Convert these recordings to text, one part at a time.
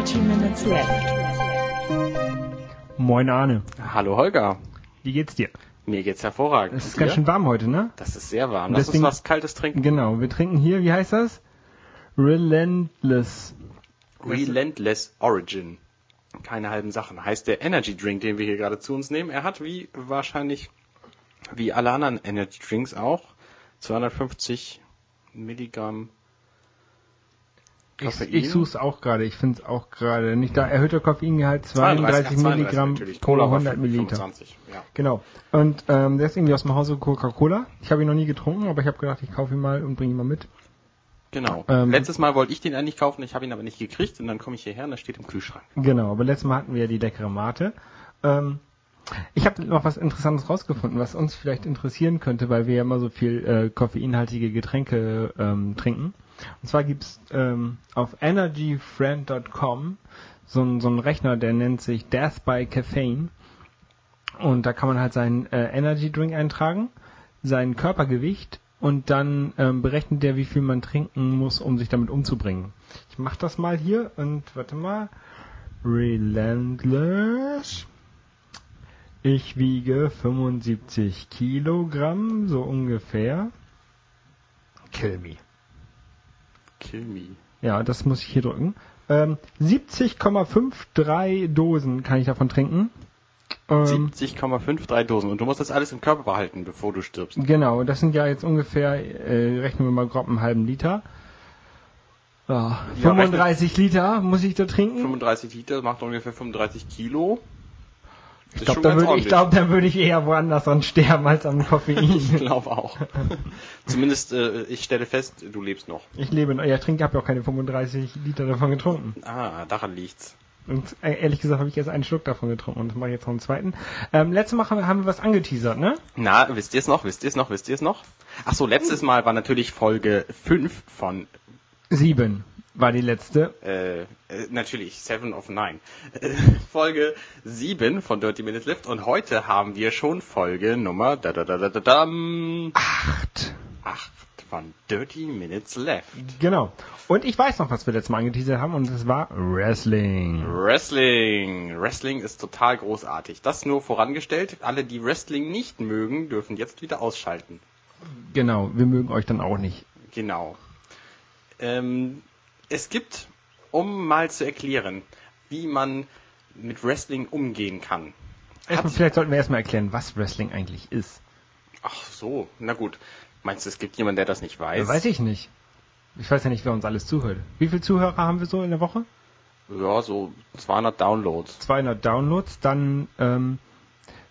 Dirty Minutes Left. Moin Arne, Hallo Holger, wie geht's dir? mir geht's hervorragend. Es ist ganz schön warm heute, ne? Das ist sehr warm. Lass deswegen- uns was Kaltes trinken. Genau, wir trinken hier, wie heißt das? Relentless. Relentless Origin. Keine halben Sachen. Heißt der Energy Drink, den wir hier gerade zu uns nehmen. Er hat wie wahrscheinlich, wie alle anderen Energy Drinks auch, 250 Milligramm Ich, Koffein. ich such's auch gerade, ich find's auch gerade nicht da. Erhöhter Koffeingehalt 32, 32 Milligramm pro Cola war 100 Milliliter. 25. Ja. Genau. Und ähm, der ist irgendwie aus dem Hause Coca-Cola. Ich habe ihn noch nie getrunken, aber ich habe gedacht, ich kaufe ihn mal und bringe ihn mal mit. Genau. Ähm, Letztes Mal wollte ich den eigentlich kaufen, ich habe ihn aber nicht gekriegt und dann komme ich hierher und er steht im Kühlschrank. Genau, aber letztes Mal hatten wir ja die leckere Mate. Ähm, ich habe noch was Interessantes rausgefunden, was uns vielleicht interessieren könnte, weil wir ja immer so viel äh, koffeinhaltige Getränke ähm, trinken. Und zwar gibt's ähm, auf energyfriend.com so einen so einen Rechner, der nennt sich Death by Caffeine. Und da kann man halt seinen äh, Energy Drink eintragen, sein Körpergewicht und dann ähm, berechnet der, wie viel man trinken muss, um sich damit umzubringen. Ich mach das mal hier und warte mal. Relentless. Ich wiege 75 Kilogramm, so ungefähr. Kill me. Kill me. Ja, das muss ich hier drücken. Ähm, 70,53 Dosen kann ich davon trinken. Ähm, 70,53 Dosen. Und du musst das alles im Körper behalten, bevor du stirbst. Genau, das sind ja jetzt ungefähr, äh, rechnen wir mal grob einen halben Liter. Ja, Ja, 35 Liter muss ich da trinken. 35 Liter macht ungefähr 35 Kilo. Ich glaube, da würde ich, glaub, da würde ich eher woanders dran sterben als am Ich Koffein. glaube auch. Zumindest, äh, ich stelle fest, du lebst noch. ich lebe, noch- ja, ich trinke, habe ja auch keine 35 Liter davon getrunken. Ah, daran liegt's. Und äh, ehrlich gesagt habe ich erst einen Schluck davon getrunken und mache ich jetzt noch einen zweiten. Ähm, letztes Mal haben wir, was angeteasert, ne? Na, wisst ihr es noch? Wisst ihr es noch? Wisst ihr es noch? Ach so, letztes Mal war natürlich Folge 5 von, Sieben war die letzte. äh, äh natürlich, 7 of 9. Äh, Folge 7 von Dirty Minutes Lift und heute haben wir schon Folge Nummer da da da da da dam, Acht. 8 von Dirty Minutes Left. Genau. Und ich weiß noch, was wir letztes Mal angeteasert haben und das war Wrestling. Wrestling. Wrestling ist total großartig. Das nur vorangestellt. Alle, die Wrestling nicht mögen, dürfen jetzt wieder ausschalten. Genau, wir mögen euch dann auch nicht. Genau. Ähm, es gibt, um mal zu erklären, wie man mit Wrestling umgehen kann. Erstmal, vielleicht sollten wir erstmal erklären, was Wrestling eigentlich ist. Ach so, na gut. Meinst du, es gibt jemanden, der das nicht weiß? Weiß ich nicht. Ich weiß ja nicht, wer uns alles zuhört. Wie viele Zuhörer haben wir so in der Woche? Ja, so 200 Downloads. 200 Downloads, dann ähm,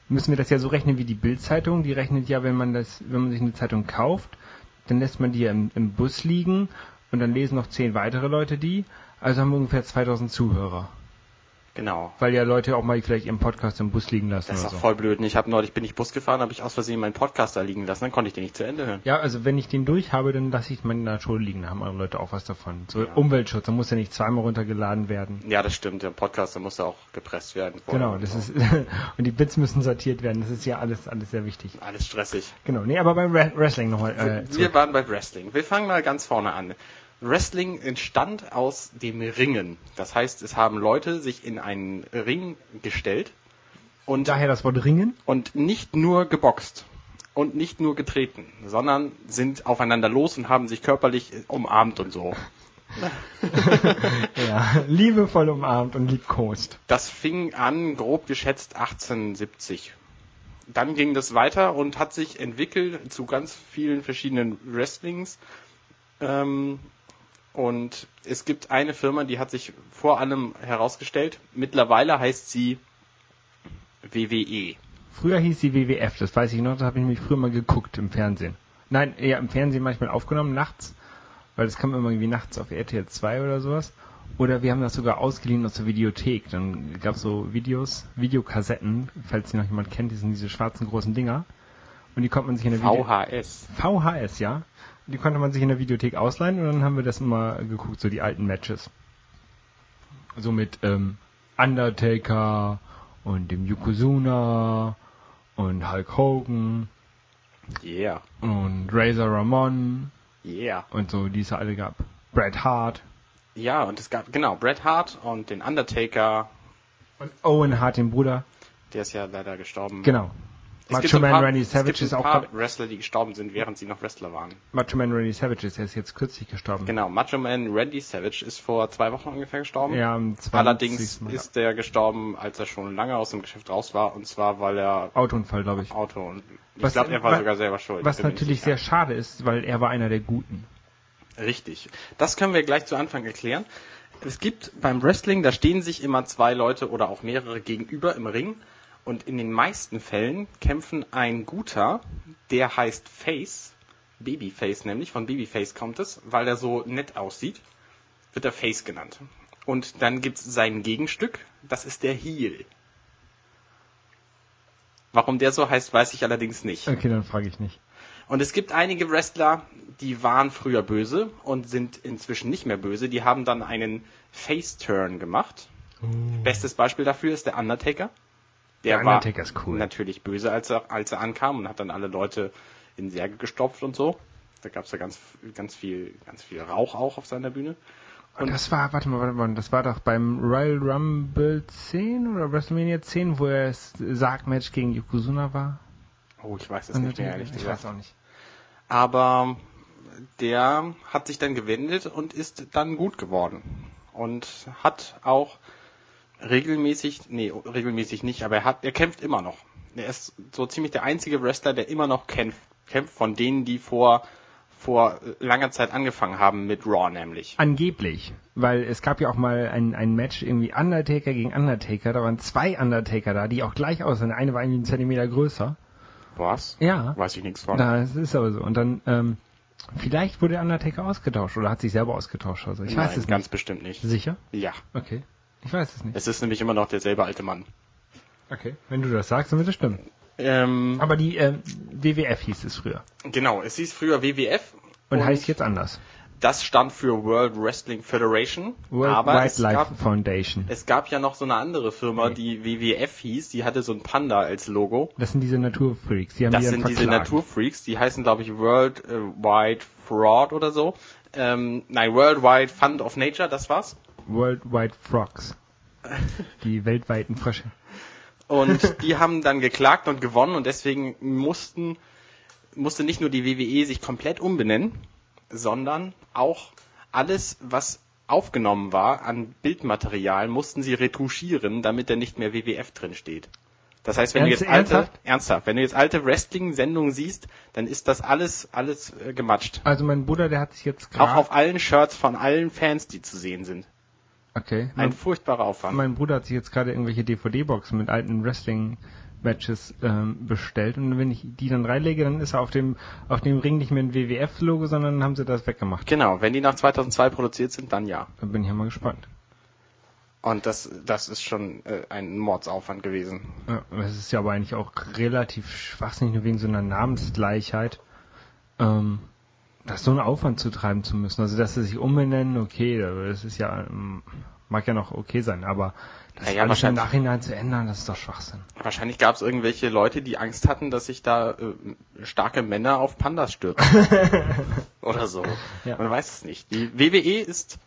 müssen wir das ja so rechnen wie die Bildzeitung. Die rechnet ja, wenn man das, wenn man sich eine Zeitung kauft, dann lässt man die ja im, im Bus liegen und dann lesen noch zehn weitere Leute die. Also haben wir ungefähr 2000 Zuhörer. Genau. Weil ja Leute auch mal vielleicht ihren Podcast im Bus liegen lassen Das ist doch so. voll blöd. Ich habe neulich bin ich Bus gefahren, habe ich aus Versehen meinen Podcast da liegen lassen, dann konnte ich den nicht zu Ende hören. Ja, also wenn ich den durch habe, dann lasse ich meinen in der Schule liegen. Da haben andere Leute auch was davon. So Ja. Umweltschutz, da muss ja nicht zweimal runtergeladen werden. Ja, das stimmt. Der Podcast, der muss ja auch gepresst werden. Genau, das ist und die Bits müssen sortiert werden. Das ist ja alles alles sehr wichtig. alles stressig. Genau. Nee, aber beim Wre- Wrestling nochmal. Äh, Wir waren bei Wrestling. Wir fangen mal ganz vorne an. Wrestling entstand aus dem Ringen. Das heißt, es haben Leute sich in einen Ring gestellt und, Daher das Wort Ringen. und nicht nur geboxt und nicht nur getreten, sondern sind aufeinander los und haben sich körperlich umarmt und so. Ja, liebevoll umarmt und liebkost. Das fing an, grob geschätzt 1870. Dann ging das weiter und hat sich entwickelt zu ganz vielen verschiedenen Wrestlings. Ähm, und es gibt eine Firma, die hat sich vor allem herausgestellt. Mittlerweile heißt sie WWE. Früher hieß die WWF, das weiß ich noch, das habe ich nämlich früher mal geguckt im Fernsehen. Nein, eher im Fernsehen manchmal aufgenommen, nachts, weil das kam immer irgendwie nachts auf RTL 2 oder sowas. Oder wir haben das sogar ausgeliehen aus der Videothek. Dann gab es so Videos, Videokassetten, falls die noch jemand kennt, die sind diese schwarzen großen Dinger. Und die konnte man sich in der Video VHS. VHS, ja. Die konnte man sich in der Videothek ausleihen und dann haben wir das immer geguckt, so die alten Matches. So mit ähm, Undertaker und dem Yokozuna und Hulk Hogan Yeah. und Razor Ramon Yeah. und so, die es alle gab. Bret Hart. Ja, und es gab, genau, Bret Hart und den Undertaker, Und Owen Hart, den Bruder. der ist ja leider gestorben. Genau. Es Macho gibt so ein Man paar, Randy Savage ist ein auch paar Wrestler, die gestorben sind, während sie noch Wrestler waren. Macho Man Randy Savage ist, der ist jetzt kürzlich gestorben. Genau, Macho Man Randy Savage ist vor zwei Wochen ungefähr gestorben. Ja, am 20. Allerdings Mal. ist der gestorben, als er schon lange aus dem Geschäft raus war, und zwar weil er Autounfall, glaube ich. Auto und ich glaube, er war wa- sogar selber schuld. Was natürlich sehr schade ist, weil er war einer der Guten. Richtig. Das können wir gleich zu Anfang erklären. Es gibt beim Wrestling, da stehen sich immer zwei Leute oder auch mehrere gegenüber im Ring. Und in den meisten Fällen kämpfen ein Guter, der heißt Face, Babyface nämlich, von Babyface kommt es, weil er so nett aussieht, wird er Face genannt. Und dann gibt's sein Gegenstück, das ist der Heel. Warum der so heißt, weiß ich allerdings nicht. Okay, dann frage ich nicht. Und es gibt einige Wrestler, die waren früher böse und sind inzwischen nicht mehr böse. Die haben dann einen Face-Turn gemacht. Bestes Beispiel dafür ist der Undertaker. Der, Der war cool. natürlich böse, als er, als er ankam und hat dann alle Leute in Särge gestopft und so. Da gab es ja ganz, ganz viel, ganz viel Rauch auch auf seiner Bühne. Und das war, warte mal, warte mal, das war doch beim Royal Rumble 10 oder WrestleMania 10, wo er das Sargmatch gegen Yokozuna war? Oh, ich weiß es nicht mehr, ehrlich ich gesagt. weiß auch nicht. Aber der hat sich dann gewendet und ist dann gut geworden. Und hat auch regelmäßig, nee, regelmäßig nicht, aber er hat, er kämpft immer noch. Er ist so ziemlich der einzige Wrestler, der immer noch kämpft, kämpft von denen, die vor, vor langer Zeit angefangen haben mit Raw nämlich. Angeblich, weil es gab ja auch mal ein, ein Match, irgendwie Undertaker gegen Undertaker, da waren zwei Undertaker da, die auch gleich aussahen. Der eine war irgendwie einen Zentimeter größer. Was? Ja. Weiß ich nichts von. Das ist aber so. Und dann, ähm, vielleicht wurde der Undertaker ausgetauscht oder hat sich selber ausgetauscht. Also ich weiß Nein, es ganz nicht. bestimmt nicht. Sicher? Ja. Okay. Ich weiß es nicht. Es ist nämlich immer noch derselbe alte Mann. Okay. Wenn du das sagst, dann wird es stimmen. Ähm, Aber die ähm, WWF hieß es früher. genau, es hieß früher WWF. Und, heißt jetzt anders. Das stand für World Wrestling Federation. World aber es Wildlife gab, Foundation. es gab ja noch so eine andere Firma, Nee. die WWF hieß. Die hatte so ein Panda als Logo. Das sind diese Naturfreaks. Die haben Das sind diese. Naturfreaks. Die heißen, glaube ich, World äh, Wide Fraud oder so. Ähm, nein, Worldwide Fund of Nature, das war's. Worldwide Frogs. Die weltweiten Frösche. Und die haben dann geklagt und gewonnen und deswegen mussten, musste nicht nur die WWE sich komplett umbenennen, sondern auch alles, was aufgenommen war an Bildmaterial, mussten sie retuschieren, damit da nicht mehr WWF drin steht. Das heißt, wenn Ernst- du jetzt alte, ernsthaft? ernsthaft, wenn du jetzt alte Wrestling-Sendungen siehst, dann ist das alles, alles äh, gematscht. Also mein Bruder, der hat sich jetzt Auch gerade... auf allen Shirts von allen Fans, die zu sehen sind. Okay. Ein Mein, furchtbarer Aufwand. mein Bruder hat sich jetzt gerade irgendwelche DVD-Boxen mit alten Wrestling-Matches ähm, bestellt. Und wenn ich die dann reinlege, dann ist er auf dem, auf dem Ring nicht mehr ein WWF-Logo, sondern dann haben sie das weggemacht. Genau, wenn die nach 2002 produziert sind, dann ja. Da bin ich ja mal gespannt. Und das, das ist schon äh, ein Mordsaufwand gewesen. Ja, das ist ja aber eigentlich auch relativ schwachsinnig, nur wegen so einer Namensgleichheit, ähm, das so einen Aufwand zu treiben zu müssen. Also, dass sie sich umbenennen, okay, das ist ja, ähm, mag ja noch okay sein, aber das Ja, ja, alles im Nachhinein zu ändern, das ist doch Schwachsinn. Wahrscheinlich gab es irgendwelche Leute, die Angst hatten, dass sich da äh, starke Männer auf Pandas stürzen. Oder so. Ja. Man weiß es nicht. Die WWE ist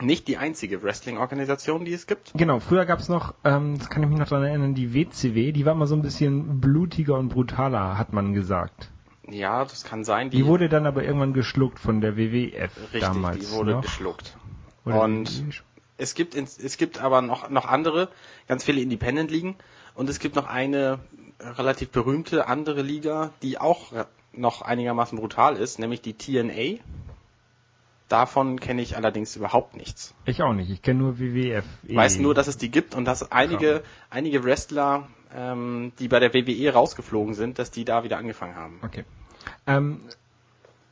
nicht die einzige Wrestling-Organisation, die es gibt. Genau, früher gab's noch, ähm, das kann ich mich noch dran erinnern, die WCW, die war immer so ein bisschen blutiger und brutaler, hat man gesagt. Ja, das kann sein. Die, wurde dann aber irgendwann geschluckt von der WWF richtig, damals. die wurde noch. geschluckt. Oder und die- es gibt es gibt aber noch noch andere, ganz viele Independent Ligen und es gibt noch eine relativ berühmte andere Liga, die auch noch einigermaßen brutal ist, nämlich die TNA. Davon kenne ich allerdings überhaupt nichts. Ich auch nicht, ich kenne nur WWF. Ich weiß nur, dass es die gibt und dass einige einige Wrestler, ähm, die bei der WWE rausgeflogen sind, dass die da wieder angefangen haben. Okay. Ähm,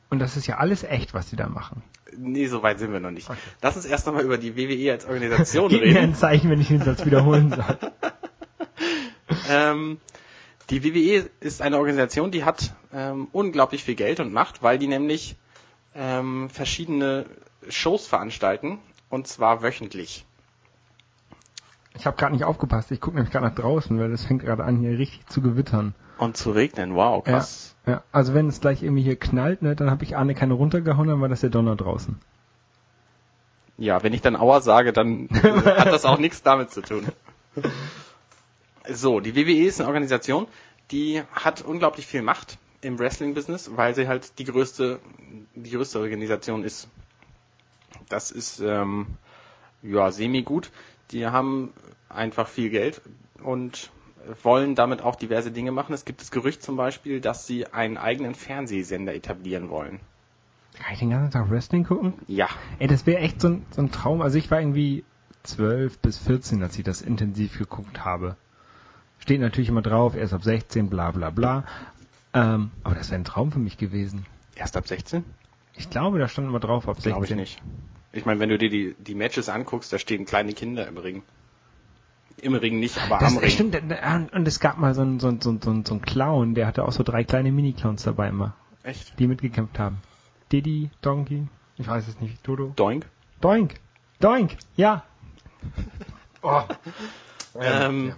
und das ist ja alles echt, was die da machen. Nee, so weit sind wir noch nicht. Okay. Lass uns erst nochmal über die WWE als Organisation Gib mir reden. ein Zeichen, wenn ich den Satz wiederholen soll. Ähm, die WWE ist eine Organisation, die hat ähm, unglaublich viel Geld und Macht, weil die nämlich ähm, verschiedene Shows veranstalten und zwar wöchentlich. Ich habe gerade nicht aufgepasst, ich gucke nämlich gerade nach draußen, weil es fängt gerade an, hier richtig zu gewittern. Und zu regnen, wow, krass. Ja, ja, also wenn es gleich irgendwie hier knallt, ne, dann habe ich Arne keine runtergehauen, dann war das der Donner draußen. Ja, wenn ich dann Aua sage, dann hat das auch nichts damit zu tun. So, die WWE ist eine Organisation, die hat unglaublich viel Macht im Wrestling-Business, weil sie halt die größte, die größte Organisation ist. Das ist ähm, ja semi gut. Die haben einfach viel Geld und wollen damit auch diverse Dinge machen. Es gibt das Gerücht zum Beispiel, dass sie einen eigenen Fernsehsender etablieren wollen. Kann ich den ganzen Tag Wrestling gucken? Ja. Ey, das wäre echt so ein, so ein Traum. Also ich war irgendwie 12 bis 14, als ich das intensiv geguckt habe. Steht natürlich immer drauf, erst ab 16, bla bla bla. Ähm, aber das wäre ein Traum für mich gewesen. Erst ab 16? Ich glaube, da stand immer drauf ab 16. Glaube ich nicht. Ich meine, wenn du dir die, die Matches anguckst, da stehen kleine Kinder im Ring. Im Ring nicht, aber Das am Ring. stimmt, und es gab mal so einen, so, einen, so, einen, so, einen, so einen Clown, der hatte auch so drei kleine Mini-Clowns dabei immer, Echt? die mitgekämpft haben. Diddy, Donkey, ich weiß es nicht, Dodo. Doink. Doink, Doink, ja. Oh. Ähm,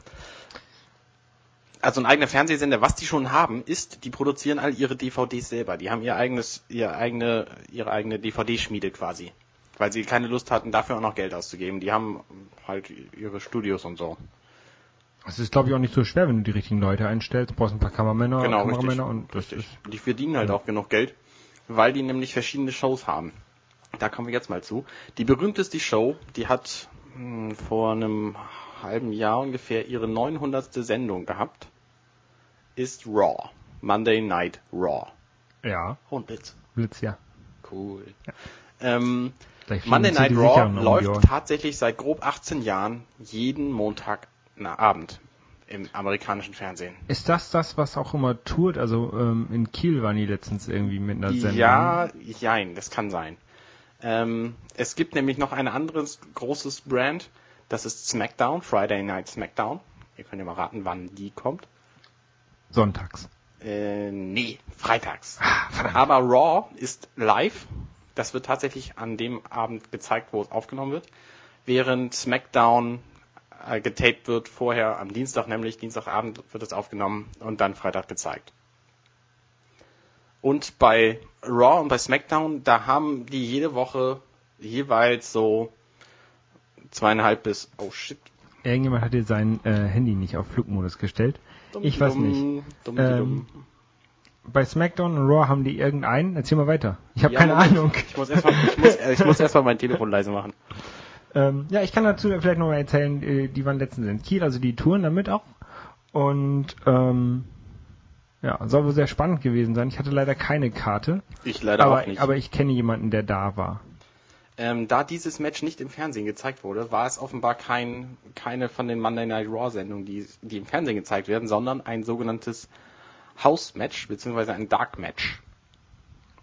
also ein eigener Fernsehsender, was die schon haben, ist, die produzieren all ihre DVDs selber. Die haben ihr eigenes, ihr eigene, ihre eigene DVD-Schmiede quasi. Weil sie keine Lust hatten, dafür auch noch Geld auszugeben. Die haben halt ihre Studios und so. Es ist, glaube ich, auch nicht so schwer, wenn du die richtigen Leute einstellst. Du brauchst ein paar Kameramänner, Genau, Kameramänner richtig. und das richtig. ist. Die verdienen halt auch genug Geld, weil die nämlich verschiedene Shows haben. Da kommen wir jetzt mal zu. Die berühmteste Show, die hat mh, vor einem halben Jahr ungefähr ihre 900. Sendung gehabt, ist Raw. Monday Night Raw. Ja, Und Blitz. Blitz, ja. Cool. Ähm, Monday Night Raw läuft Ohren. tatsächlich seit grob 18 Jahren jeden Montag na, Abend im amerikanischen Fernsehen. Ist das das, was auch immer tourt? Also ähm, in Kiel waren die letztens irgendwie mit einer Sendung. Ja, jein, das kann sein. Ähm, es gibt nämlich noch ein anderes großes Brand, das ist SmackDown, Friday Night SmackDown. Ihr könnt ja mal raten, wann die kommt. Sonntags. Äh, nee, freitags. Ah. Aber Raw ist live. Das wird tatsächlich an dem Abend gezeigt, wo es aufgenommen wird. Während SmackDown äh, getaped wird vorher am Dienstag, nämlich Dienstagabend wird es aufgenommen und dann Freitag gezeigt. Und bei Raw und bei SmackDown, da haben die jede Woche jeweils so zweieinhalb bis, oh shit. Irgendjemand hat dir sein äh, Handy nicht auf Flugmodus gestellt. Ich weiß nicht. Dumm, Ähm, dumm. Bei SmackDown und Raw haben die irgendeinen. Erzähl mal weiter. Ich habe Ja, keine. Ahnung. Ich muss erstmal, ich muss, äh, ich muss erstmal mein Telefon leise machen. Ähm, ja, ich kann dazu vielleicht noch mal erzählen, äh, die waren letztens in Kiel, also die touren damit auch. Und ähm, ja, soll wohl sehr spannend gewesen sein. Ich hatte leider keine Karte, Ich leider aber, auch nicht. aber ich kenne jemanden, der da war. Ähm, da dieses Match nicht im Fernsehen gezeigt wurde, war es offenbar kein, keine von den Monday Night Raw Sendungen, die, die im Fernsehen gezeigt werden, sondern ein sogenanntes House Match, beziehungsweise ein Dark Match.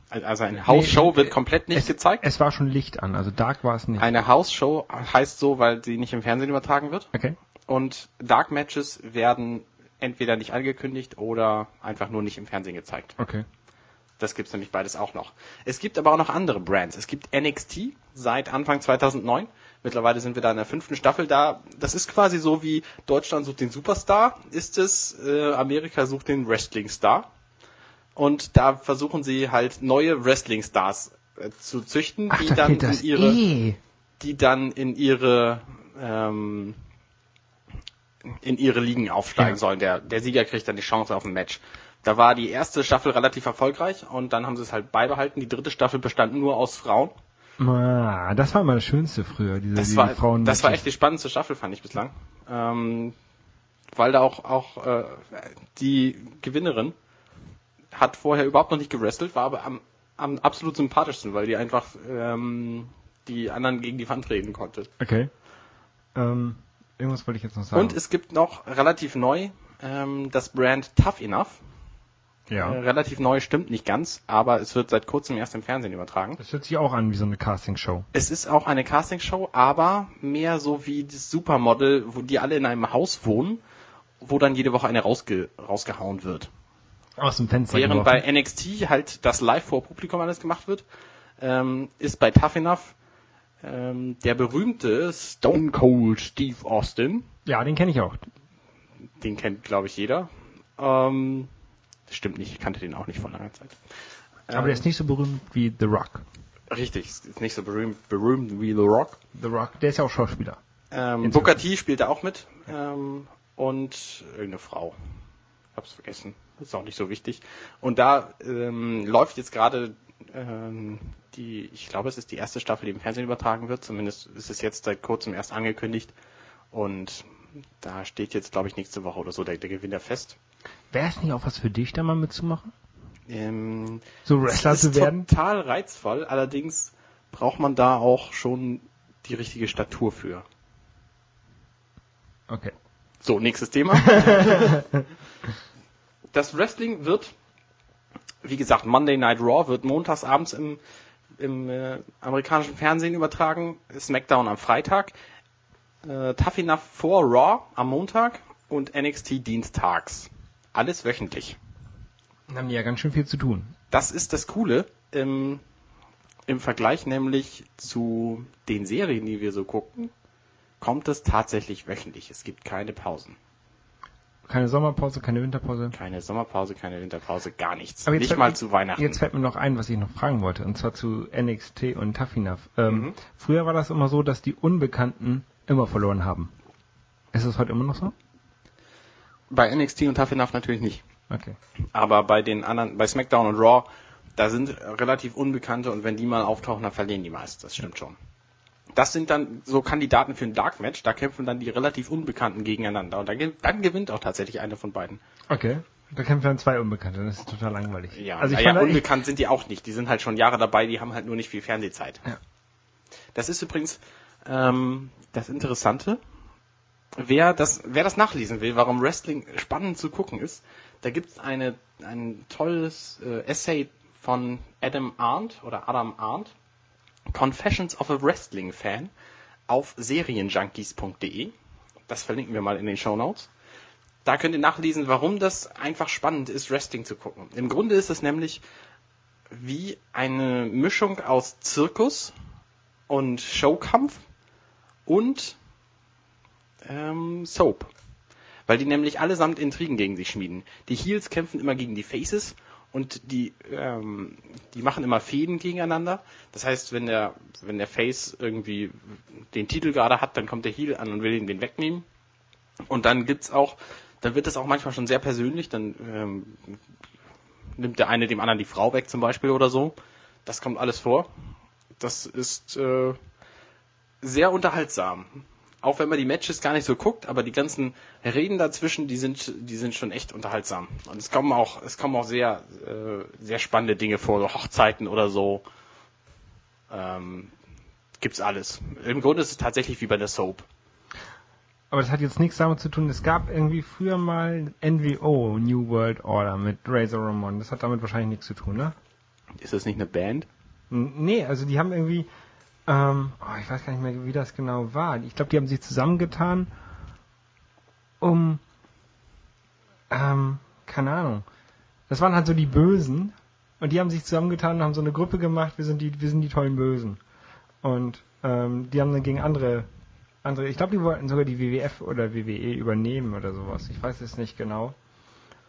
Al- Also eine House Show wird komplett nicht es, gezeigt. Es war schon Licht an, also Dark war es nicht. Eine House Show heißt so, weil sie nicht im Fernsehen übertragen wird. Okay. Und Dark Matches werden entweder nicht angekündigt oder einfach nur nicht im Fernsehen gezeigt. Okay. Das gibt's nämlich beides auch noch. Es gibt aber auch noch andere Brands. Es gibt NXT seit Anfang 2009. Mittlerweile sind wir da in der fünften Staffel da. Das ist quasi so wie Deutschland sucht den Superstar, ist es, äh, Amerika sucht den Wrestling-Star. Und da versuchen sie halt neue Wrestling-Stars äh, zu züchten, Ach, die da dann in ihre, eh. die dann in ihre ähm, in ihre Ligen aufsteigen Ja. sollen. Der, der Sieger kriegt dann die Chance auf ein Match. Da war die erste Staffel relativ erfolgreich und dann haben sie es halt beibehalten. Die dritte Staffel bestand nur aus Frauen. Ah, das war mal das Schönste früher, diese Das die war, Frauen. das war echt die spannendste Staffel, fand ich bislang. Ähm, weil da auch, auch äh, die Gewinnerin hat vorher überhaupt noch nicht gewrestelt, war aber am, am absolut sympathischsten, weil die einfach ähm, die anderen gegen die Wand reden konnte. Okay. Ähm, irgendwas wollte ich jetzt noch sagen. Und es gibt noch relativ neu ähm, das Brand Tough Enough. Ja. Äh, relativ neu stimmt nicht ganz, aber es wird seit kurzem erst im Fernsehen übertragen. Das hört sich auch an wie so eine Castingshow. Es ist auch eine Castingshow, aber mehr so wie das Supermodel, wo die alle in einem Haus wohnen, wo dann jede Woche eine rausge rausgehauen wird. Aus dem Fenster Während geworfen. bei NXT halt das live vor Publikum alles gemacht wird, ähm, ist bei Tough Enough ähm, der berühmte Stone Cold Steve Austin, Ja, den kenne ich auch. den kennt glaube ich jeder. Ähm, das stimmt nicht, ich kannte den auch nicht vor langer Zeit. Aber der ist nicht so berühmt wie The Rock. Richtig, ist nicht so berühmt, berühmt wie The Rock. The Rock, der ist ja auch Schauspieler. Ähm, Booker T spielt da auch mit. Ähm, und irgendeine Frau. Hab's vergessen. Ist auch nicht so wichtig. Und da ähm, läuft jetzt gerade ähm, die, ich glaube, es ist die erste Staffel, die im Fernsehen übertragen wird. Zumindest ist es jetzt seit kurzem erst angekündigt. Und da steht jetzt, glaube ich, nächste Woche oder so der, der Gewinner fest. Wäre es nicht auch was für dich, da mal mitzumachen? Ähm, So Wrestler es zu ist werden? total reizvoll, allerdings braucht man da auch schon die richtige Statur für. Okay. So, nächstes Thema. das Wrestling wird, wie gesagt, Monday Night Raw wird montags abends im, im äh, amerikanischen Fernsehen übertragen, SmackDown am Freitag, äh, Tough Enough vor Raw am Montag und NXT dienstags. Alles wöchentlich. Dann haben die ja ganz schön viel zu tun. Das ist das Coole im, im Vergleich nämlich zu den Serien, die wir so gucken, kommt es tatsächlich wöchentlich. Es gibt keine Pausen. Keine Sommerpause, keine Winterpause. Keine Sommerpause, keine Winterpause, gar nichts. Aber Nicht mal mir- zu Weihnachten. Jetzt fällt mir noch ein, was ich noch fragen wollte, und zwar zu NXT und Enough. Ähm, Mhm. Früher war das immer so, dass die Unbekannten immer verloren haben. Ist das heute immer noch so? Bei NXT und Tough Enough natürlich nicht. Okay. Aber bei den anderen, bei SmackDown und Raw, da sind relativ Unbekannte und wenn die mal auftauchen, dann verlieren die meist. Das stimmt schon. Das sind dann so Kandidaten für ein Dark Match. Da kämpfen dann die relativ Unbekannten gegeneinander. Und dann, ge- dann gewinnt auch tatsächlich einer von beiden. Okay. Da kämpfen dann zwei Unbekannte, das ist total langweilig. Ja, also ich fand, ich, unbekannt sind die auch nicht. Die sind halt schon Jahre dabei, die haben halt nur nicht viel Fernsehzeit. Ja. Das ist übrigens ähm, das Interessante. Wer das, wer das nachlesen will, warum Wrestling spannend zu gucken ist, da gibt es eine, ein tolles äh, Essay von Adam Arndt oder Adam Arndt, Confessions of a Wrestling Fan, auf serienjunkies.de. Das verlinken wir mal in den Show Notes. Da könnt ihr nachlesen, warum das einfach spannend ist, Wrestling zu gucken. Im Grunde ist es nämlich wie eine Mischung aus Zirkus und Showkampf und ähm, Soap. Weil die nämlich allesamt Intrigen gegen sich schmieden. Die Heels kämpfen immer gegen die Faces und die, ähm, die machen immer Fäden gegeneinander. Das heißt, wenn der, wenn der Face irgendwie den Titel gerade hat, dann kommt der Heel an und will ihn den wegnehmen. Und dann gibt's auch, dann wird es auch manchmal schon sehr persönlich, dann ähm, nimmt der eine dem anderen die Frau weg zum Beispiel oder so. Das kommt alles vor. Das ist äh, sehr unterhaltsam. Auch wenn man die Matches gar nicht so guckt, aber die ganzen Reden dazwischen, die sind, die sind schon echt unterhaltsam. Und es kommen auch, es kommen auch sehr, äh, sehr spannende Dinge vor, so Hochzeiten oder so. Ähm, gibt's alles. Im Grunde ist es tatsächlich wie bei der Soap. aber das hat jetzt nichts damit zu tun. Es gab irgendwie früher mal NWO, New World Order, mit Razor Ramon. Das hat damit wahrscheinlich nichts zu tun, ne? Ist das nicht eine Band? Nee, also die haben irgendwie, ähm, oh, ich weiß gar nicht mehr, wie das genau war. Ich glaube, die haben sich zusammengetan, um, ähm, keine Ahnung. Das waren halt so die Bösen und die haben sich zusammengetan und haben so eine Gruppe gemacht. Wir sind die, wir sind die tollen Bösen. Und ähm, die haben dann gegen andere, andere. Ich glaube, die wollten sogar die WWF oder WWE übernehmen oder sowas. Ich weiß es nicht genau.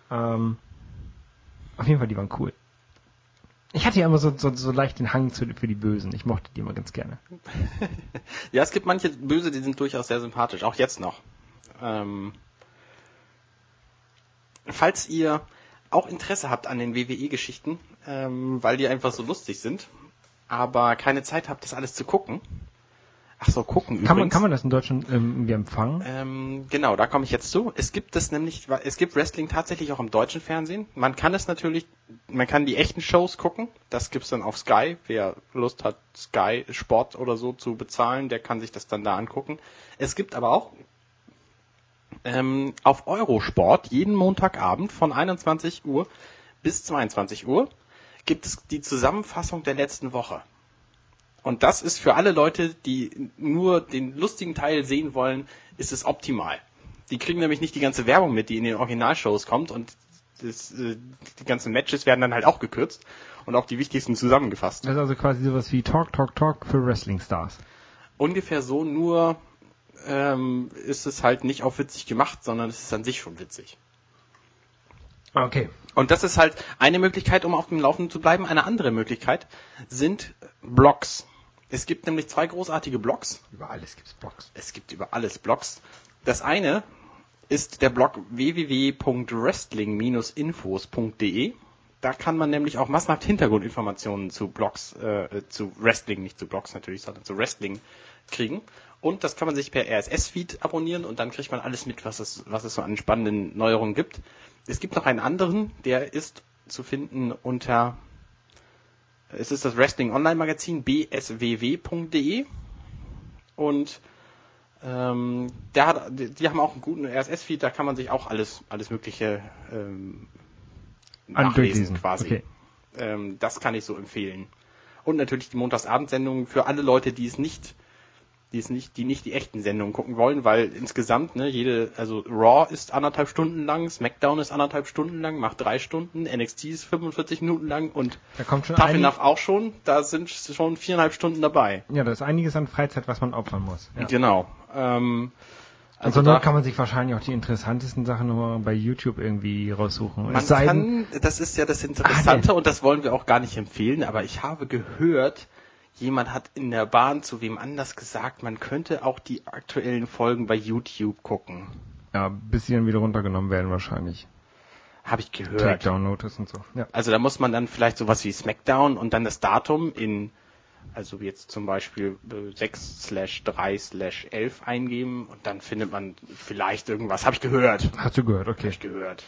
Ähm, auf jeden Fall, die waren cool. Ich hatte ja immer so, so, so leicht den Hang zu, für die Bösen. Ich mochte die immer ganz gerne. Ja, es gibt manche Böse, die sind durchaus sehr sympathisch, auch jetzt noch. Ähm, falls ihr auch Interesse habt an den WWE-Geschichten, ähm, weil die einfach so lustig sind, aber keine Zeit habt, das alles zu gucken. Ach so, gucken übrigens. Kann man, kann man das in Deutschland ähm, irgendwie empfangen? Ähm, genau, da komme ich jetzt zu. Es gibt es nämlich, es gibt Wrestling tatsächlich auch im deutschen Fernsehen. Man kann es natürlich, man kann die echten Shows gucken. Das gibt's dann auf Sky. Wer Lust hat, Sky Sport oder so zu bezahlen, der kann sich das dann da angucken. Es gibt aber auch ähm, auf Eurosport jeden Montagabend von 21 Uhr bis 22 Uhr gibt es die Zusammenfassung der letzten Woche. Und das ist für alle Leute, die nur den lustigen Teil sehen wollen, ist es optimal. Die kriegen nämlich nicht die ganze Werbung mit, die in den Originalshows kommt und das, äh, die ganzen Matches werden dann halt auch gekürzt und auch die wichtigsten zusammengefasst. Das ist also quasi sowas wie Talk, Talk, Talk für Wrestling-Stars. Ungefähr so, nur ähm, ist es halt nicht auf witzig gemacht, sondern es ist an sich schon witzig. Okay. Und das ist halt eine Möglichkeit, um auf dem Laufenden zu bleiben. Eine andere Möglichkeit sind Blogs. Es gibt nämlich zwei großartige Blogs. Über alles gibt's Blogs. Es gibt über alles Blogs. Das eine ist der Blog www.wrestling-infos.de. Da kann man nämlich auch massenhaft Hintergrundinformationen zu Blogs, äh, zu Wrestling, nicht zu Blogs natürlich, sondern zu Wrestling kriegen. Und das kann man sich per RSS-Feed abonnieren und dann kriegt man alles mit, was es, was es so an spannenden Neuerungen gibt. Es gibt noch einen anderen, der ist zu finden unter, es ist das Wrestling Online Magazin bsww.de und ähm, der hat, die, haben auch einen guten RSS-Feed, da kann man sich auch alles, alles Mögliche ähm, nachlesen quasi. Okay. Ähm, das kann ich so empfehlen. Und natürlich die Montagsabendsendung für alle Leute, die es nicht, die es nicht, die nicht die echten Sendungen gucken wollen, weil insgesamt, ne, jede, also Raw ist anderthalb Stunden lang, SmackDown ist anderthalb Stunden lang, macht drei Stunden, NXT ist 45 Minuten lang und Da kommt schon Tough einig, Enough auch schon, da sind schon viereinhalb Stunden dabei. Ja, da ist einiges an Freizeit, was man opfern muss. Ja. Genau. Ähm, Also, also dort kann man sich wahrscheinlich auch die interessantesten Sachen nochmal bei YouTube irgendwie raussuchen. Man denn, kann, das ist ja das Interessante und das wollen wir auch gar nicht empfehlen, aber ich habe gehört, jemand hat in der Bahn zu wem anders gesagt, man könnte auch die aktuellen Folgen bei YouTube gucken. ja, bis sie dann wieder runtergenommen werden wahrscheinlich. Habe ich gehört. Takedown Notice und so. Ja. Also da muss man dann vielleicht sowas wie Smackdown und dann das Datum in, also jetzt zum Beispiel äh, 6 slash 3 slash 11 eingeben und dann findet man vielleicht irgendwas. Habe ich gehört. Hast du gehört, okay. Habe ich gehört.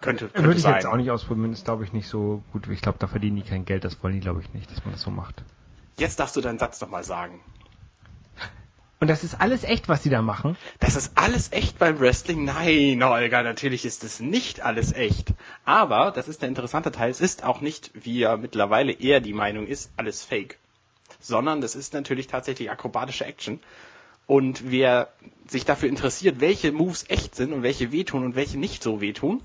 Könnte, könnte Würde ich sein. jetzt auch nicht ausprobieren, ist glaube ich nicht so gut. Ich glaube, da verdienen die kein Geld, das wollen die glaube ich nicht, dass man das so macht. Jetzt darfst du deinen Satz nochmal sagen. Und das ist alles echt, was die da machen. Das ist alles echt beim Wrestling? Nein, Olga, natürlich ist es nicht alles echt. Aber, das ist der interessante Teil, es ist auch nicht, wie ja mittlerweile eher die Meinung ist, alles fake. Sondern das ist natürlich tatsächlich akrobatische Action. Und wer sich dafür interessiert, welche Moves echt sind und welche wehtun und welche nicht so wehtun,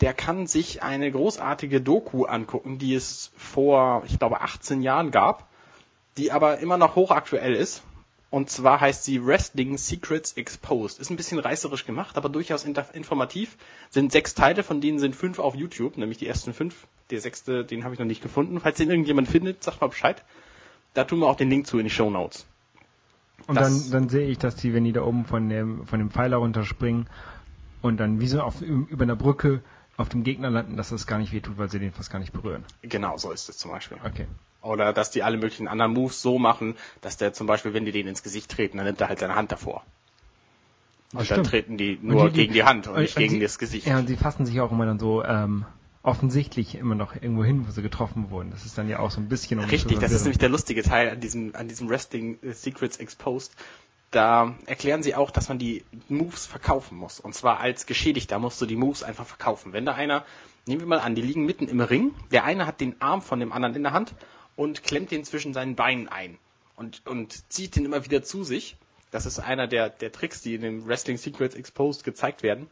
der kann sich eine großartige Doku angucken, die es vor, ich glaube, 18 Jahren gab, die aber immer noch hochaktuell ist. Und zwar heißt sie Wrestling Secrets Exposed. Ist ein bisschen reißerisch gemacht, aber durchaus informativ. Sind sechs Teile, von denen sind fünf auf YouTube, nämlich die ersten fünf. Der sechste, den habe ich noch nicht gefunden. Falls den irgendjemand findet, sagt mal Bescheid. Da tun wir auch den Link zu in die Show Notes. Und Das- dann, dann sehe ich, dass die, wenn die da oben von dem, von dem Pfeiler runterspringen und dann wie so auf, über einer Brücke auf dem Gegner landen, dass das gar nicht wehtut, weil sie den fast gar nicht berühren. Genau, so ist es zum Beispiel. Okay. Oder dass die alle möglichen anderen Moves so machen, dass der zum Beispiel, wenn die den ins Gesicht treten, dann nimmt er halt seine Hand davor. Und Das dann stimmt. treten die Und nur gegen die Hand und, nicht gegen sie, das Gesicht. Ja, und sie fassen sich auch immer dann so ähm, offensichtlich immer noch irgendwo hin, wo sie getroffen wurden. Das ist dann ja auch so ein bisschen um Richtig, das ist nämlich der lustige Teil an diesem, an diesem Wrestling äh, Secrets Exposed. Da erklären sie auch, dass man die Moves verkaufen muss. Und zwar als Geschädigter musst du die Moves einfach verkaufen. Wenn da einer, nehmen wir mal an, die liegen mitten im Ring, der eine hat den Arm von dem anderen in der Hand und klemmt den zwischen seinen Beinen ein und, und zieht den immer wieder zu sich. Das ist einer der, der Tricks, die in dem Wrestling Secrets Exposed gezeigt werden.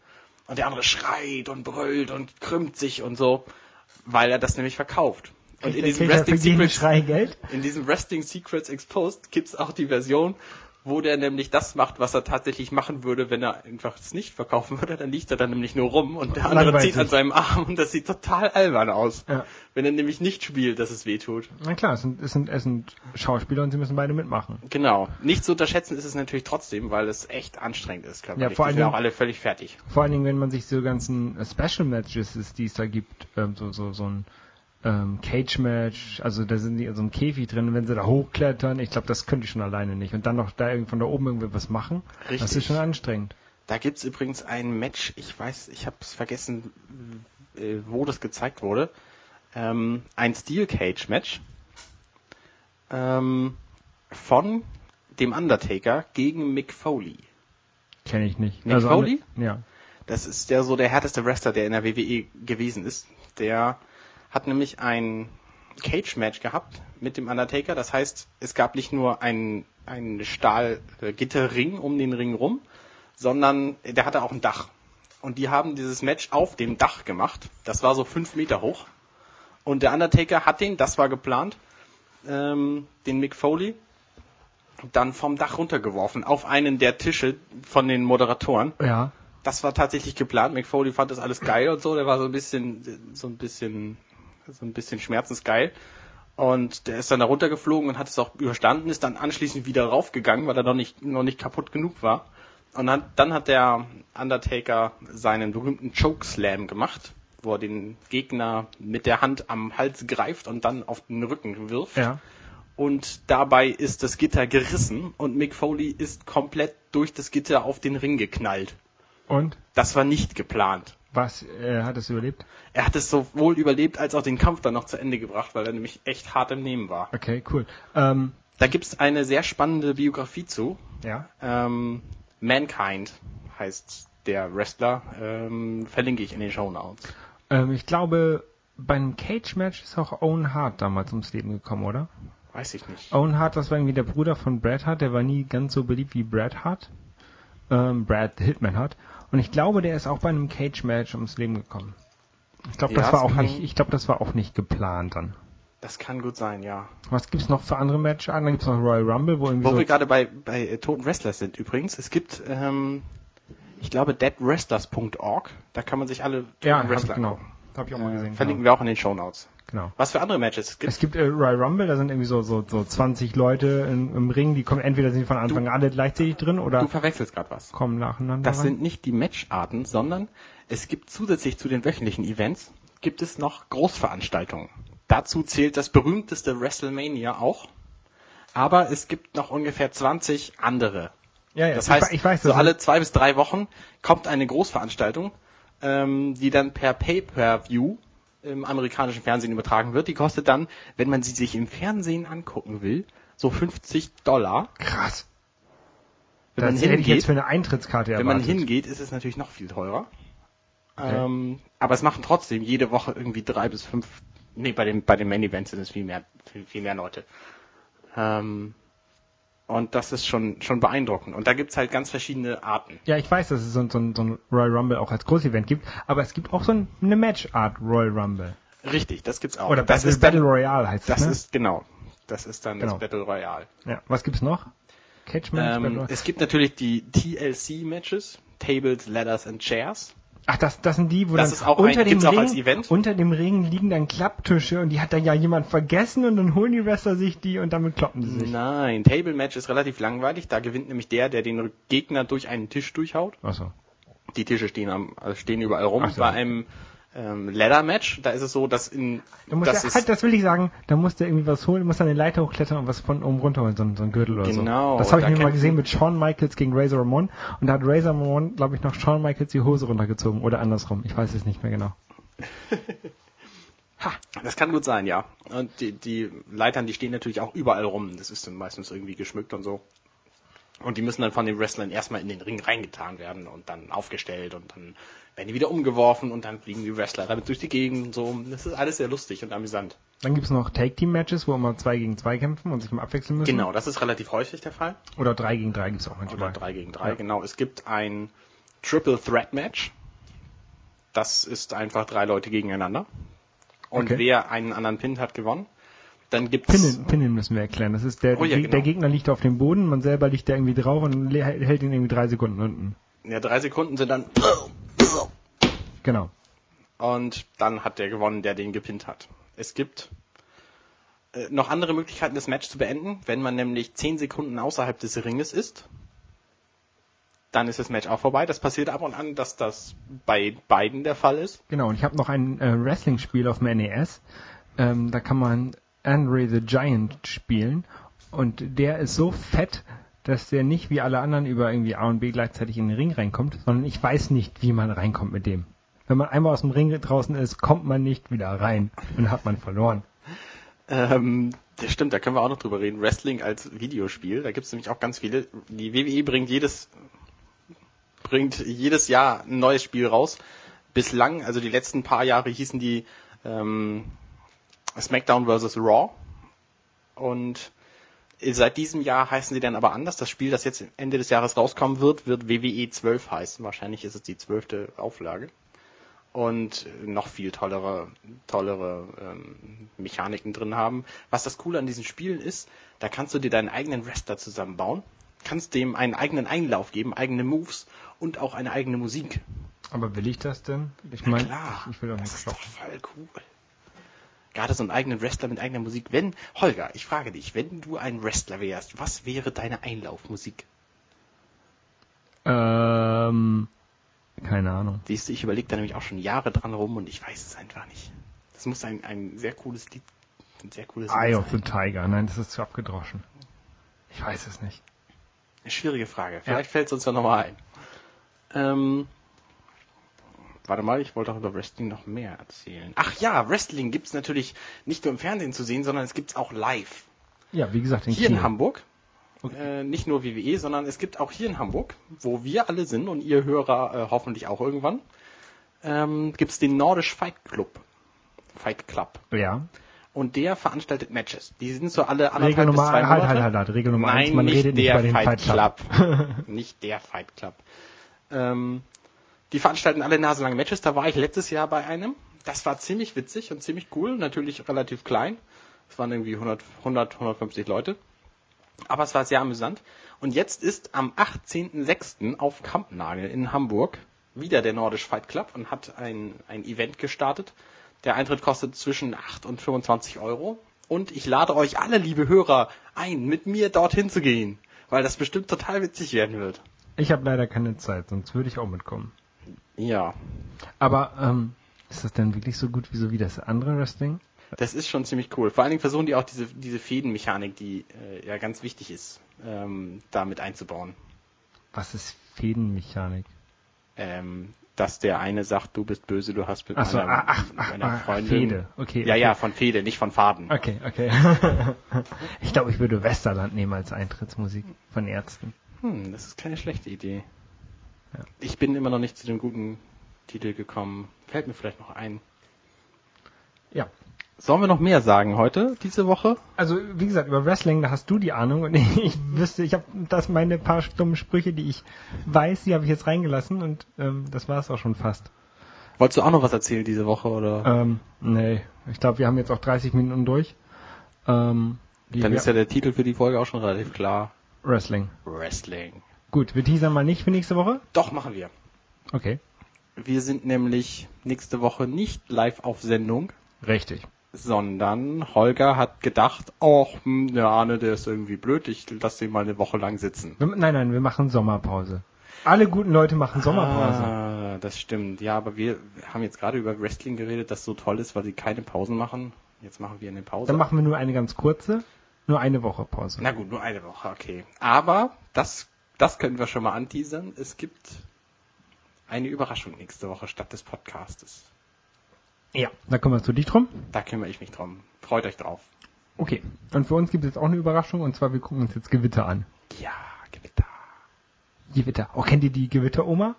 Und der andere schreit und brüllt und krümmt sich und so, weil er das nämlich verkauft. Und in diesem Wrestling Secrets in diesem Wrestling Secrets Exposed gibt's auch die Version, wo der nämlich das macht, was er tatsächlich machen würde, wenn er einfach es nicht verkaufen würde. Dann liegt er dann nämlich nur rum und der andere zieht an seinem Arm und das sieht total albern aus. Ja. Wenn er nämlich nicht spielt, dass es weh tut. Na klar, es sind, es, sind, es sind Schauspieler und sie müssen beide mitmachen. Genau. Nicht zu unterschätzen ist es natürlich trotzdem, weil es echt anstrengend ist. Körperlich. Ja, vor Die allen sind auch Dingen- alle völlig fertig. Vor allen Dingen, wenn man sich so ganzen Special Matches, die es da gibt, ähm, so, so, so ein ähm, Cage-Match, also da sind die in so einem Käfig drin, und wenn sie da hochklettern, ich glaube, das könnte ich schon alleine nicht. Und dann noch da irgend- von da oben irgendwie was machen, das Richtig. ist schon anstrengend. Da gibt's übrigens ein Match, ich weiß, ich habe es vergessen, äh, wo das gezeigt wurde. Ähm, ein Steel Cage Match ähm, von dem Undertaker gegen Mick Foley. Kenne ich nicht. Mick also, Foley? Ja. Das ist der so der härteste Wrestler, der in der WWE gewesen ist. Der hat nämlich ein Cage-Match gehabt mit dem Undertaker. Das heißt, es gab nicht nur einen, einen Stahlgitterring um den Ring rum, sondern der hatte auch ein Dach. Und die haben dieses Match auf dem Dach gemacht. Das war so fünf Meter hoch. Und der Undertaker hat den, das war geplant, ähm, den Mick Foley, dann vom Dach runtergeworfen auf einen der Tische von den Moderatoren. Ja. das war tatsächlich geplant. Mick Foley fand das alles geil und so. Der war so ein bisschen, so ein bisschen, so ein bisschen schmerzensgeil. Und der ist dann da runtergeflogen und hat es auch überstanden, ist dann anschließend wieder raufgegangen, weil er noch nicht, noch nicht kaputt genug war. Und dann, dann hat der Undertaker seinen berühmten Chokeslam gemacht, wo er den Gegner mit der Hand am Hals greift und dann auf den Rücken wirft. Ja. Und dabei ist das Gitter gerissen und Mick Foley ist komplett durch das Gitter auf den Ring geknallt. Und? Das war nicht geplant. Was, äh, hat es überlebt? Er hat es sowohl überlebt als auch den Kampf dann noch zu Ende gebracht, weil er nämlich echt hart im Nehmen war. Okay, cool. Ähm, Da gibt's eine sehr spannende Biografie zu. ja. Ähm, Mankind heißt der Wrestler. Ähm, verlinke ich in den Show Notes. Ähm, ich glaube, beim Cage-Match ist auch Owen Hart damals ums Leben gekommen, oder? Weiß ich nicht. Owen Hart, das war irgendwie der Bruder von Brad Hart, der war nie ganz so beliebt wie Brad Hart. Ähm, Brad the Hitman Hart. Und ich glaube, der ist auch bei einem Cage-Match ums Leben gekommen. Ich glaube, das Ja, war auch nicht, ich glaube, das war auch nicht geplant dann. Das kann gut sein, ja. Was gibt's noch für andere Matches? Dann gibt's noch Royal Rumble, wo irgendwie Wo so wir gerade bei, bei äh, toten Wrestlers sind übrigens. Es gibt, ähm, ich glaube, deadwrestlers.org. Da kann man sich alle toten ja, hab ich, Wrestler genau. Hab ich auch mal Äh, gesehen. verlinken genau. wir auch in den Show Notes. Genau. Was für andere Matches es gibt? Es gibt äh, Royal Rumble, da sind irgendwie so, so, so 20 Leute in, im Ring, die kommen entweder sind von Anfang an alle gleichzeitig drin oder Du verwechselst gerade was. kommen nacheinander. Das rein. sind nicht die Matcharten, sondern es gibt zusätzlich zu den wöchentlichen Events gibt es noch Großveranstaltungen. Dazu zählt das berühmteste WrestleMania auch. Aber es gibt noch ungefähr 20 andere. ja, ja, Das ich, heißt, ich weiß, so das alle zwei bis drei Wochen kommt eine Großveranstaltung, ähm, die dann per Pay-per-View im amerikanischen Fernsehen übertragen wird. Die kostet dann, wenn man sie sich im Fernsehen angucken will, so 50 Dollar. krass. Wenn das man hingeht, jetzt für eine Eintrittskarte wenn man erwartet. hingeht, ist es natürlich noch viel teurer. Okay. Ähm, aber es machen trotzdem jede Woche irgendwie drei bis fünf. Nee, bei den bei den Main Events sind es viel mehr viel, viel mehr Leute. Ähm, und das ist schon schon beeindruckend. Und da gibt's halt ganz verschiedene Arten. Ja, ich weiß, dass es so, ein- so, ein- so ein Royal Rumble auch als Großevent gibt, aber es gibt auch so ein, eine Matchart Royal Rumble. Richtig, das gibt's auch. Oder das Battle, ist Battle Royale heißt das das, ne? ist genau. Das ist dann Genau. das Battle Royale. ja. Was gibt's noch? Catch Match? Ähm, es gibt natürlich die TLC Matches, Tables, Ladders and Chairs. Ach, das, das sind die, wo Das dann unter ein- dem Event? unter dem Ring liegen dann Klapptische und die hat dann ja jemand vergessen und dann holen die Wrestler sich die und damit kloppen sie sich. Nein, Table Match ist relativ langweilig. Da gewinnt nämlich der, der den Gegner durch einen Tisch durchhaut. Achso. Die Tische stehen, am, also stehen überall rum. Ach so. Bei einem ähm, Ladder Match, da ist es so, dass in Da muss das der, ist, halt, das will ich sagen, da muss der irgendwie was holen, muss dann eine Leiter hochklettern und was von oben runterholen, so, ein- so ein Gürtel oder Genau, so. Das habe ich da mir mal gesehen mit Shawn Michaels gegen Razor Ramon und da hat Razor Ramon, glaube ich, noch Shawn Michaels die Hose runtergezogen oder andersrum. Ich weiß es nicht mehr genau. das kann gut sein, ja. Und die, die Leitern, die stehen natürlich auch überall rum. Das ist dann meistens irgendwie geschmückt und so. Und die müssen dann von den Wrestlern erstmal in den Ring reingetan werden und dann aufgestellt und dann werden die wieder umgeworfen und dann fliegen die Wrestler damit durch die Gegend und so. Das ist alles sehr lustig und amüsant. Dann gibt's noch Take-Team-Matches, wo immer zwei gegen zwei kämpfen und sich mal abwechseln müssen. Genau, das ist relativ häufig der Fall. Oder drei gegen drei gibt's auch Oder manchmal. 3 gegen 3, Ja. genau. Es gibt ein Triple Threat Match. Das ist einfach drei Leute gegeneinander. Und Okay. wer einen anderen Pin hat, gewonnen. Dann gibt's Pinnen, Pinnen müssen wir erklären. Das ist der, Oh ja, genau. der Gegner liegt auf dem Boden, man selber liegt da irgendwie drauf und hält ihn irgendwie drei Sekunden unten. ja, drei Sekunden sind dann Genau. und dann hat der gewonnen, der den gepinnt hat. Es gibt äh, noch andere Möglichkeiten, das Match zu beenden. Wenn man nämlich 10 Sekunden außerhalb des Ringes ist, dann ist das Match auch vorbei. Das passiert ab und an, dass das bei beiden der Fall ist. Genau, und ich habe noch ein äh, Wrestling-Spiel auf dem NES. Ähm, da kann man Andre the Giant spielen. Und der ist so fett, dass der nicht wie alle anderen über irgendwie A und B gleichzeitig in den Ring reinkommt, sondern ich weiß nicht, wie man reinkommt mit dem. Wenn man einmal aus dem Ring draußen ist, kommt man nicht wieder rein und hat man verloren. Ähm, das stimmt, da können wir auch noch drüber reden. Wrestling als Videospiel, da gibt es nämlich auch ganz viele. Die WWE bringt jedes bringt jedes Jahr ein neues Spiel raus. Bislang, also die letzten paar Jahre hießen die ähm, SmackDown vs. Raw. Und seit diesem Jahr heißen sie dann aber anders. Das Spiel, das jetzt Ende des Jahres rauskommen wird, wird WWE 12 heißen. Wahrscheinlich ist es die zwölfte Auflage. Und noch viel tollere, tollere ähm, Mechaniken drin haben. Was das Coole an diesen Spielen ist, da kannst du dir deinen eigenen Wrestler zusammenbauen. kannst dem einen eigenen Einlauf geben, eigene Moves und auch eine eigene Musik. Aber will ich das denn? Ich meine, klar, ich, will doch das nicht ist doch voll cool. Gerade so einen eigenen Wrestler mit eigener Musik. Wenn, Holger, ich frage dich, wenn du ein Wrestler wärst, was wäre deine Einlaufmusik? Ähm, keine Ahnung. Siehst du, ich überlege da nämlich auch schon Jahre dran rum und ich weiß es einfach nicht. Das muss ein, ein sehr cooles Lied, ein sehr cooles Eye Lied of the sein. Tiger. Nein, das ist zu abgedroschen. Ich weiß es nicht. Eine schwierige Frage. Vielleicht fällt es uns ja nochmal ein. Ähm, warte mal, ich wollte auch über Wrestling noch mehr erzählen. Ach ja, Wrestling gibt's natürlich nicht nur im Fernsehen zu sehen, sondern es gibt's auch live. Ja, wie gesagt, in Hier Kiel. in Hamburg. Äh, nicht nur WWE, sondern es gibt auch hier in Hamburg, wo wir alle sind und ihr Hörer äh, hoffentlich auch irgendwann, ähm, gibt's den Nordisch Fight Club. Fight Club. Ja. Und der veranstaltet Matches. Die sind so alle Regel anderthalb bis Nummer, zwei halt, Monate. halt, halt, halt. Regel Nummer Nein, eins, man nicht redet nicht der bei den Fight, Fight Club. Club. nicht der Fight Club. Ähm, die veranstalten alle naselange Matches. Da war ich letztes Jahr bei einem. Das war ziemlich witzig und ziemlich cool. Natürlich relativ klein. Es waren irgendwie 100, 100 150 Leute. Aber es war sehr amüsant. Und jetzt ist am 18.06. auf Kampnagel in Hamburg wieder der Nordisch Fight Club und hat ein, ein Event gestartet. Der Eintritt kostet zwischen 8 und 25 Euro. Und ich lade euch alle, liebe Hörer, ein, mit mir dorthin zu gehen. Weil das bestimmt total witzig werden wird. Ich habe leider keine Zeit, sonst würde ich auch mitkommen. Ja, Aber ähm, ist das denn wirklich so gut wie so wie das andere Wrestling? das ist schon ziemlich cool. Vor allen Dingen versuchen die auch diese, diese Fädenmechanik, die äh, ja ganz wichtig ist, ähm, da mit einzubauen. Was ist Fädenmechanik? Ähm, dass der eine sagt, du bist böse, du hast mit Ach so, meiner, ach, ach, meiner Freundin. Fehde. Okay, Ja, okay. ja, von Fehde, nicht von Faden. Okay, okay. ich glaube, ich würde Westerland nehmen als Eintrittsmusik von Ärzten. Hm, das ist keine schlechte Idee. Ja. Ich bin immer noch nicht zu dem guten Titel gekommen. Fällt mir vielleicht noch ein. Ja. Sollen wir noch mehr sagen heute, diese Woche? Also, wie gesagt, über Wrestling, da hast du die Ahnung und ich wüsste, ich habe das meine paar dummen Sprüche, die ich weiß, die habe ich jetzt reingelassen und ähm, das war es auch schon fast. Wolltest du auch noch was erzählen diese Woche oder? Ähm, nee, ich glaube, wir haben jetzt auch 30 Minuten durch. Ähm, Dann ist ja der Titel für die Folge auch schon relativ klar. Wrestling. Wrestling. Gut, wir teasern mal nicht für nächste Woche. Doch, machen wir. Okay. Wir sind nämlich nächste Woche nicht live auf Sendung, Richtig. sondern Holger hat gedacht, oh, der Arne, der ist irgendwie blöd, ich lass den mal eine Woche lang sitzen. Nein, nein, wir machen Sommerpause. Alle guten Leute machen Sommerpause. Ah, das stimmt. Ja, aber wir haben jetzt gerade über Wrestling geredet, das so toll ist, weil sie keine Pausen machen. Jetzt machen wir eine Pause. Dann machen wir nur eine ganz kurze, nur eine Woche Pause. Na gut, nur eine Woche, okay. Aber das, das können wir schon mal anteasern. Es gibt eine Überraschung nächste Woche statt des Podcastes. Ja. Da kümmern wir dich drum. Da kümmere ich mich drum. Freut euch drauf. Okay. Und für uns gibt es jetzt auch eine Überraschung und zwar wir gucken uns jetzt Gewitter an. Ja, Gewitter. Gewitter. Oh, kennt ihr die Gewitteroma?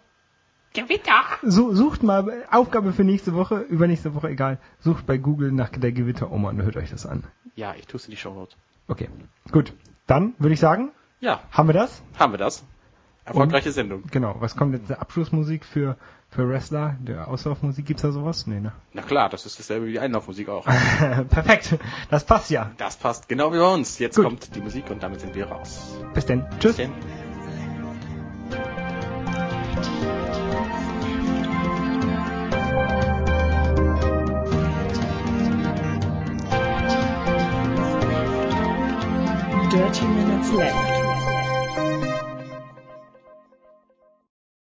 Gewitter! So, sucht mal, Aufgabe für nächste Woche, übernächste Woche, egal. Sucht bei Google nach der Gewitteroma und hört euch das an. Ja, ich tue es in die Show Notes. Okay. Gut. Dann würde ich sagen, Ja, haben wir das? haben wir das. Erfolgreiche Sendung. Genau. Was kommt jetzt? Abschlussmusik für, für Wrestler? Der Auslaufmusik gibt's da sowas? Nee, ne? Na klar, das ist dasselbe wie die Einlaufmusik auch. Perfekt. Das passt ja. Das passt genau wie bei uns. Jetzt Gut. kommt die Musik und damit sind wir raus. Bis denn. Tschüss. Denn Dirty Minutes Left.